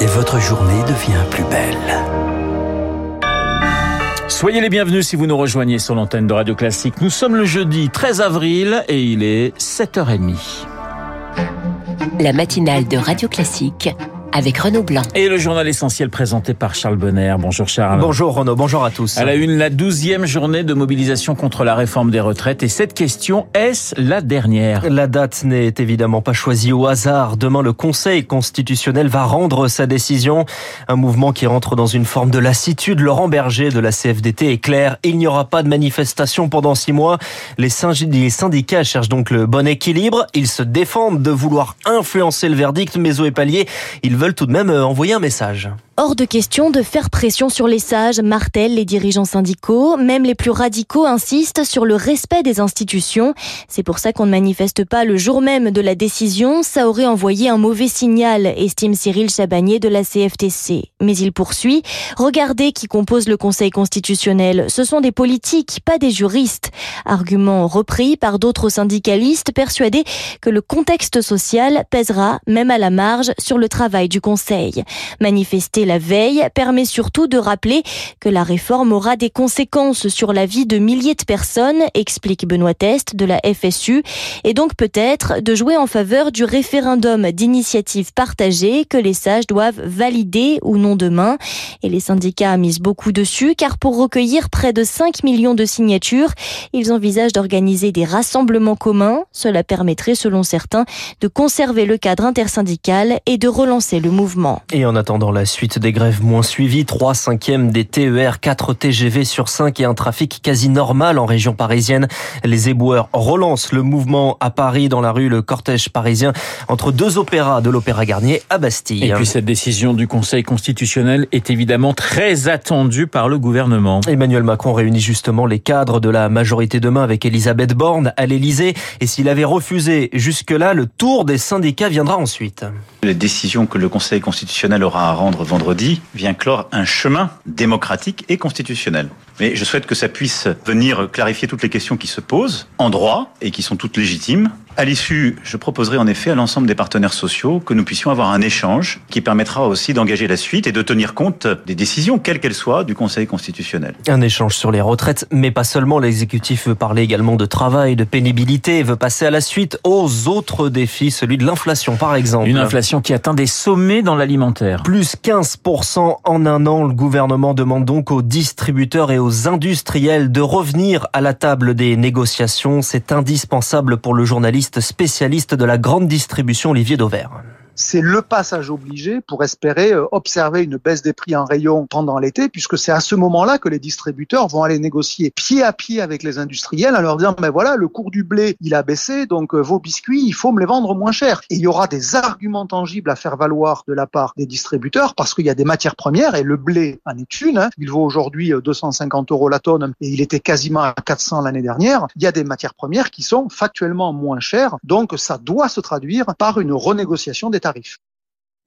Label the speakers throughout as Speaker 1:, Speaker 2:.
Speaker 1: Et votre journée devient plus belle.
Speaker 2: Soyez les bienvenus si vous nous rejoignez sur l'antenne de Radio Classique. Nous sommes le jeudi 13 avril et il est 7h30.
Speaker 3: La matinale de Radio Classique avec Renaud Blanc.
Speaker 2: Et le journal essentiel présenté par Charles Bonner. Bonjour Charles.
Speaker 4: Bonjour Renaud, bonjour à tous.
Speaker 2: À la une, la douzième journée de mobilisation contre la réforme des retraites. Et cette question, est-ce la dernière?
Speaker 4: La date n'est évidemment pas choisie au hasard. Demain, le Conseil constitutionnel va rendre sa décision. Un mouvement qui rentre dans une forme de lassitude. Laurent Berger de la CFDT est clair. Il n'y aura pas de manifestation pendant six mois. Les syndicats cherchent donc le bon équilibre. Ils se défendent de vouloir influencer le verdict, mais au Epalier, ils veulent tout de même euh, envoyer un message.
Speaker 5: Hors de question de faire pression sur les sages, martèlent les dirigeants syndicaux. Même les plus radicaux insistent sur le respect des institutions. C'est pour ça qu'on ne manifeste pas le jour même de la décision. Ça aurait envoyé un mauvais signal, estime Cyril Chabagnier de la CFTC. Mais il poursuit. Regardez qui compose le Conseil constitutionnel. Ce sont des politiques, pas des juristes. Argument repris par d'autres syndicalistes persuadés que le contexte social pèsera, même à la marge, sur le travail du Conseil. Manifester la veille permet surtout de rappeler que la réforme aura des conséquences sur la vie de milliers de personnes, explique Benoît Test de la FSU, et donc peut-être de jouer en faveur du référendum d'initiative partagée que les sages doivent valider ou non demain. Et les syndicats misent beaucoup dessus car pour recueillir près de 5 millions de signatures, ils envisagent d'organiser des rassemblements communs. Cela permettrait, selon certains, de conserver le cadre intersyndical et de relancer le mouvement.
Speaker 4: Et en attendant la suite des grèves moins suivies, 3 cinquièmes des TER, 4 TGV sur 5 et un trafic quasi normal en région parisienne. Les éboueurs relancent le mouvement à Paris dans la rue Le Cortège parisien entre deux opéras de l'Opéra Garnier à Bastille.
Speaker 2: Et puis cette décision du Conseil constitutionnel est évidemment très attendue par le gouvernement.
Speaker 4: Emmanuel Macron réunit justement les cadres de la majorité demain avec Elisabeth Borne à l'Elysée et s'il avait refusé jusque-là, le tour des syndicats viendra ensuite.
Speaker 6: La décision que le Conseil constitutionnel aura à rendre vendredi vient clore un chemin démocratique et constitutionnel. Mais je souhaite que ça puisse venir clarifier toutes les questions qui se posent en droit et qui sont toutes légitimes. À l'issue, je proposerai en effet à l'ensemble des partenaires sociaux que nous puissions avoir un échange qui permettra aussi d'engager la suite et de tenir compte des décisions, quelles qu'elles soient, du Conseil constitutionnel.
Speaker 4: Un échange sur les retraites, mais pas seulement. L'exécutif veut parler également de travail, de pénibilité, veut passer à la suite aux autres défis, celui de l'inflation par exemple.
Speaker 2: Une inflation qui atteint des sommets dans l'alimentaire.
Speaker 4: Plus 15% en un an. Le gouvernement demande donc aux distributeurs et aux industriels de revenir à la table des négociations. C'est indispensable pour le journaliste spécialiste de la grande distribution Olivier Dauvert
Speaker 7: c'est le passage obligé pour espérer euh, observer une baisse des prix en rayon pendant l'été, puisque c'est à ce moment-là que les distributeurs vont aller négocier pied à pied avec les industriels en leur disant, mais voilà, le cours du blé, il a baissé, donc euh, vos biscuits, il faut me les vendre moins cher. Et il y aura des arguments tangibles à faire valoir de la part des distributeurs, parce qu'il y a des matières premières, et le blé en est une. Hein. Il vaut aujourd'hui 250 euh, euros la tonne, et il était quasiment à 400 l'année dernière. Il y a des matières premières qui sont factuellement moins chères, donc ça doit se traduire par une renégociation des tarifs.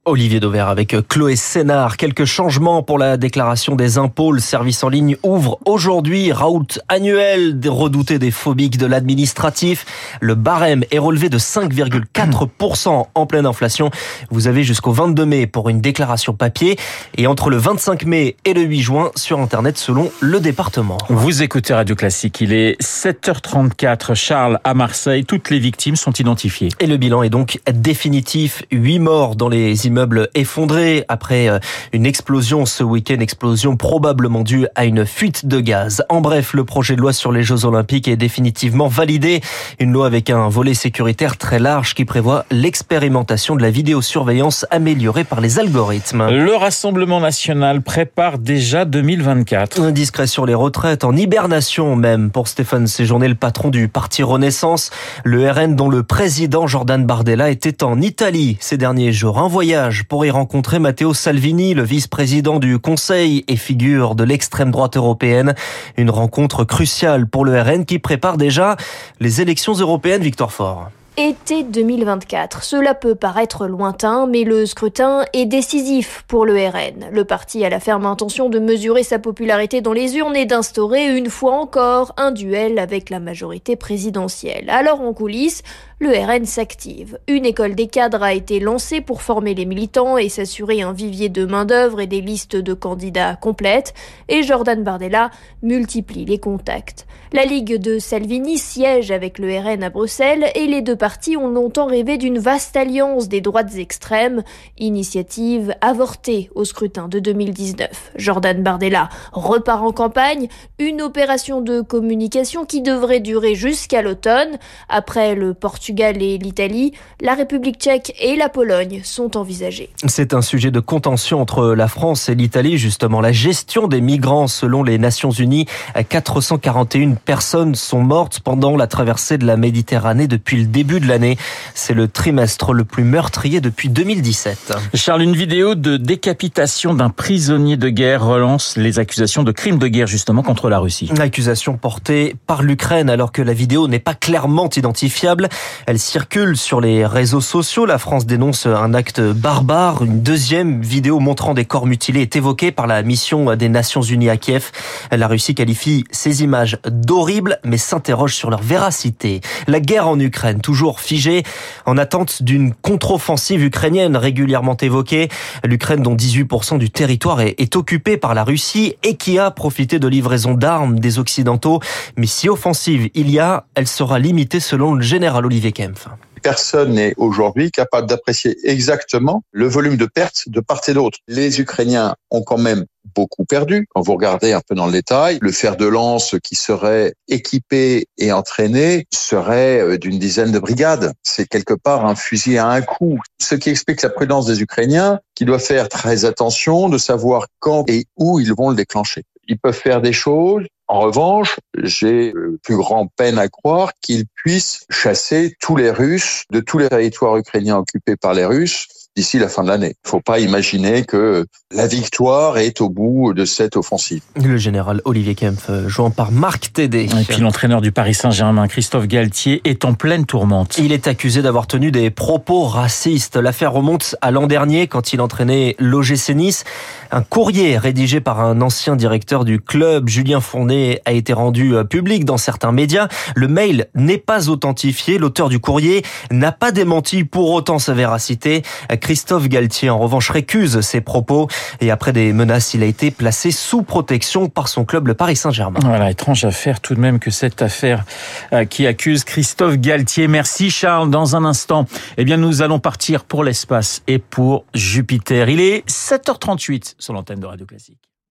Speaker 4: Olivier Dauvert avec Chloé Sénard. Quelques changements pour la déclaration des impôts. Le service en ligne ouvre aujourd'hui. Raoult annuel des redoutés des phobiques de l'administratif. Le barème est relevé de 5,4% en pleine inflation. Vous avez jusqu'au 22 mai pour une déclaration papier et entre le 25 mai et le 8 juin sur Internet selon le département.
Speaker 2: Vous écoutez Radio Classique. Il est 7h34. Charles à Marseille. Toutes les victimes sont identifiées.
Speaker 4: Et le bilan est donc définitif. 8 morts dans les immeuble effondré après euh, une explosion ce week-end, explosion probablement due à une fuite de gaz. En bref, le projet de loi sur les Jeux Olympiques est définitivement validé. Une loi avec un volet sécuritaire très large qui prévoit l'expérimentation de la vidéosurveillance améliorée par les algorithmes.
Speaker 2: Le Rassemblement national prépare déjà 2024.
Speaker 4: Indiscret sur les retraites, en hibernation même pour Stéphane Séjourné, le patron du parti Renaissance. Le RN dont le président Jordan Bardella était en Italie ces derniers jours. Un voyage pour y rencontrer Matteo Salvini, le vice-président du Conseil et figure de l'extrême droite européenne. Une rencontre cruciale pour le RN qui prépare déjà les élections européennes, Victor Fort.
Speaker 8: Été 2024. Cela peut paraître lointain, mais le scrutin est décisif pour le RN. Le parti a la ferme intention de mesurer sa popularité dans les urnes et d'instaurer une fois encore un duel avec la majorité présidentielle. Alors en coulisses, le RN s'active. Une école des cadres a été lancée pour former les militants et s'assurer un vivier de main-d'œuvre et des listes de candidats complètes. Et Jordan Bardella multiplie les contacts. La Ligue de Salvini siège avec le RN à Bruxelles et les deux partis ont longtemps rêvé d'une vaste alliance des droites extrêmes, initiative avortée au scrutin de 2019. Jordan Bardella repart en campagne, une opération de communication qui devrait durer jusqu'à l'automne. Après le Portugal et l'Italie, la République tchèque et la Pologne sont envisagées.
Speaker 4: C'est un sujet de contention entre la France et l'Italie, justement. La gestion des migrants, selon les Nations Unies, 441 personnes sont mortes pendant la traversée de la Méditerranée depuis le début de l'année. C'est le trimestre le plus meurtrier depuis 2017.
Speaker 2: Charles, une vidéo de décapitation d'un prisonnier de guerre relance les accusations de crimes de guerre justement contre la Russie.
Speaker 4: L'accusation portée par l'Ukraine alors que la vidéo n'est pas clairement identifiable. Elle circule sur les réseaux sociaux. La France dénonce un acte barbare. Une deuxième vidéo montrant des corps mutilés est évoquée par la mission des Nations Unies à Kiev. La Russie qualifie ces images d'horribles mais s'interroge sur leur véracité. La guerre en Ukraine, toujours figée, en attente d'une contre-offensive ukrainienne régulièrement évoquée. L'Ukraine dont 18% du territoire est, est occupé par la Russie et qui a profité de livraisons d'armes des Occidentaux. Mais si offensive il y a, elle sera limitée selon le général Olivier Kempf
Speaker 9: personne n'est aujourd'hui capable d'apprécier exactement le volume de pertes de part et d'autre. Les Ukrainiens ont quand même beaucoup perdu. Quand vous regardez un peu dans le détail, le fer de lance qui serait équipé et entraîné serait euh, d'une dizaine de brigades. C'est quelque part un fusil à un coup. Ce qui explique la prudence des Ukrainiens qui doivent faire très attention de savoir quand et où ils vont le déclencher. Ils peuvent faire des choses, en revanche, j'ai plus grand peine à croire qu'ils puissent chasser tous les Russes de tous les territoires ukrainiens occupés par les Russes d'ici la fin de l'année. Il ne faut pas imaginer que la victoire est au bout de cette offensive.
Speaker 4: Le général Olivier Kempf, euh, jouant par Marc Tédé.
Speaker 2: Et puis l'entraîneur du Paris Saint-Germain, Christophe Galtier, est en pleine tourmente.
Speaker 4: Il est accusé d'avoir tenu des propos racistes. L'affaire remonte à l'an dernier quand il entraînait l'OGC Nice. Un courrier rédigé par un ancien directeur du club, Julien Fournet, a été rendu euh, public dans certains médias. Le mail n'est pas authentifié. L'auteur du courrier n'a pas démenti pour autant sa véracité. Christophe Galtier, en revanche, récuse ses propos et après des menaces, il a été placé sous protection par son club, le Paris Saint-Germain.
Speaker 2: Voilà, étrange affaire tout de même que cette affaire euh, qui accuse Christophe Galtier. Merci Charles. Dans un instant, eh bien, nous allons partir pour l'espace et pour Jupiter. Il est 7h38 sur l'antenne de Radio Classique.